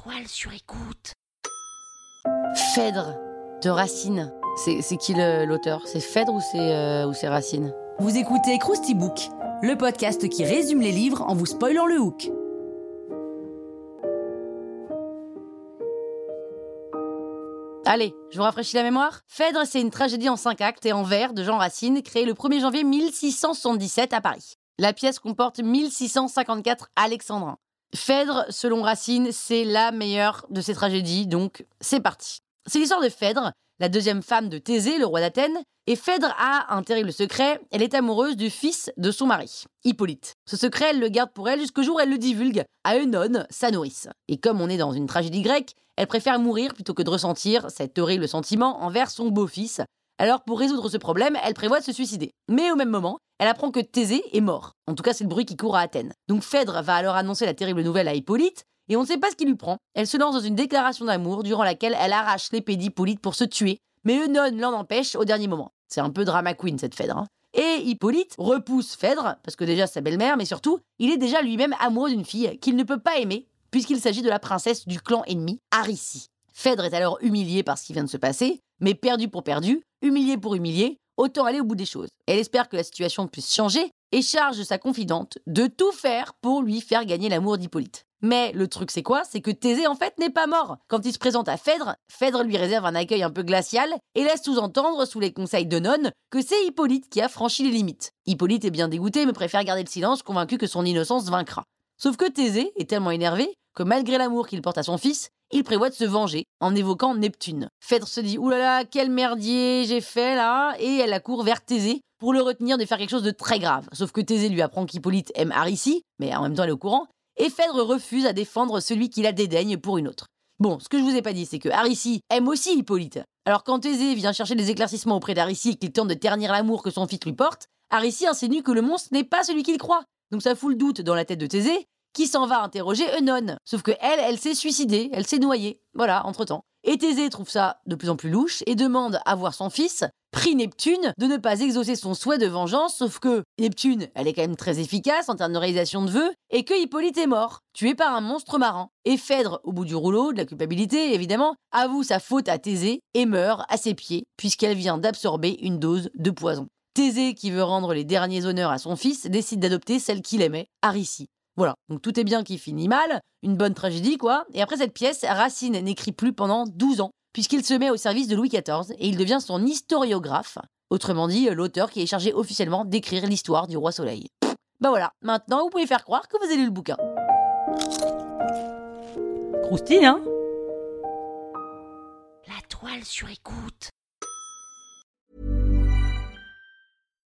La toile sur écoute. Phèdre de Racine. C'est qui l'auteur? C'est Phèdre ou c'est euh, ou c'est Racine? Vous écoutez Krusty Book, le podcast qui résume les livres en vous spoilant le hook. Allez, je vous rafraîchis la mémoire. Phèdre, c'est une tragédie en cinq actes et en vers de Jean Racine, créée le 1er janvier 1677 à Paris. La pièce comporte 1654 alexandrins. Phèdre, selon Racine, c'est la meilleure de ces tragédies, donc c'est parti. C'est l'histoire de Phèdre, la deuxième femme de Thésée, le roi d'Athènes, et Phèdre a un terrible secret, elle est amoureuse du fils de son mari, Hippolyte. Ce secret, elle le garde pour elle jusqu'au jour où elle le divulgue à Eunone, sa nourrice. Et comme on est dans une tragédie grecque, elle préfère mourir plutôt que de ressentir cet horrible sentiment envers son beau-fils. Alors pour résoudre ce problème, elle prévoit de se suicider. Mais au même moment, elle apprend que Thésée est mort. En tout cas, c'est le bruit qui court à Athènes. Donc Phèdre va alors annoncer la terrible nouvelle à Hippolyte, et on ne sait pas ce qui lui prend. Elle se lance dans une déclaration d'amour durant laquelle elle arrache l'épée d'Hippolyte pour se tuer, mais Eunone l'en empêche au dernier moment. C'est un peu drama queen cette Phèdre. hein. Et Hippolyte repousse Phèdre, parce que déjà sa belle-mère, mais surtout, il est déjà lui-même amoureux d'une fille qu'il ne peut pas aimer, puisqu'il s'agit de la princesse du clan ennemi, Aricie. Phèdre est alors humiliée par ce qui vient de se passer, mais perdu pour perdu, humilié pour humilié, autant aller au bout des choses. Elle espère que la situation puisse changer et charge sa confidente de tout faire pour lui faire gagner l'amour d'Hippolyte. Mais le truc c'est quoi? C'est que Thésée en fait n'est pas mort. Quand il se présente à Phèdre, Phèdre lui réserve un accueil un peu glacial et laisse sous-entendre, sous les conseils de Nonne, que c'est Hippolyte qui a franchi les limites. Hippolyte est bien dégoûté mais préfère garder le silence, convaincu que son innocence vaincra. Sauf que Thésée est tellement énervé que malgré l'amour qu'il porte à son fils, il prévoit de se venger en évoquant Neptune. Phèdre se dit oulala, quel merdier j'ai fait là Et elle accourt vers Thésée pour le retenir de faire quelque chose de très grave. Sauf que Thésée lui apprend qu'Hippolyte aime Aricie, mais en même temps elle est au courant, et Phèdre refuse à défendre celui qui la dédaigne pour une autre. Bon, ce que je vous ai pas dit, c'est que Aricie aime aussi Hippolyte. Alors quand Thésée vient chercher des éclaircissements auprès d'Aricie et qu'il tente de ternir l'amour que son fils lui porte, Aricie insinue que le monstre n'est pas celui qu'il croit. Donc ça fout le doute dans la tête de Thésée, qui s'en va interroger Eunone. Sauf que elle, elle s'est suicidée, elle s'est noyée. Voilà, entre-temps. Et Thésée trouve ça de plus en plus louche et demande à voir son fils, prie Neptune, de ne pas exaucer son souhait de vengeance, sauf que Neptune, elle est quand même très efficace en termes de réalisation de vœux, et que Hippolyte est mort, tué par un monstre marin. Et Phèdre, au bout du rouleau, de la culpabilité évidemment, avoue sa faute à Thésée et meurt à ses pieds, puisqu'elle vient d'absorber une dose de poison. Thésée, qui veut rendre les derniers honneurs à son fils, décide d'adopter celle qu'il aimait, Aricie. Voilà, donc tout est bien qui finit mal, une bonne tragédie quoi. Et après cette pièce, Racine n'écrit plus pendant 12 ans, puisqu'il se met au service de Louis XIV et il devient son historiographe, autrement dit l'auteur qui est chargé officiellement d'écrire l'histoire du roi Soleil. Pff, Bah voilà, maintenant vous pouvez faire croire que vous avez lu le bouquin. Croustille, hein? La toile sur écoute.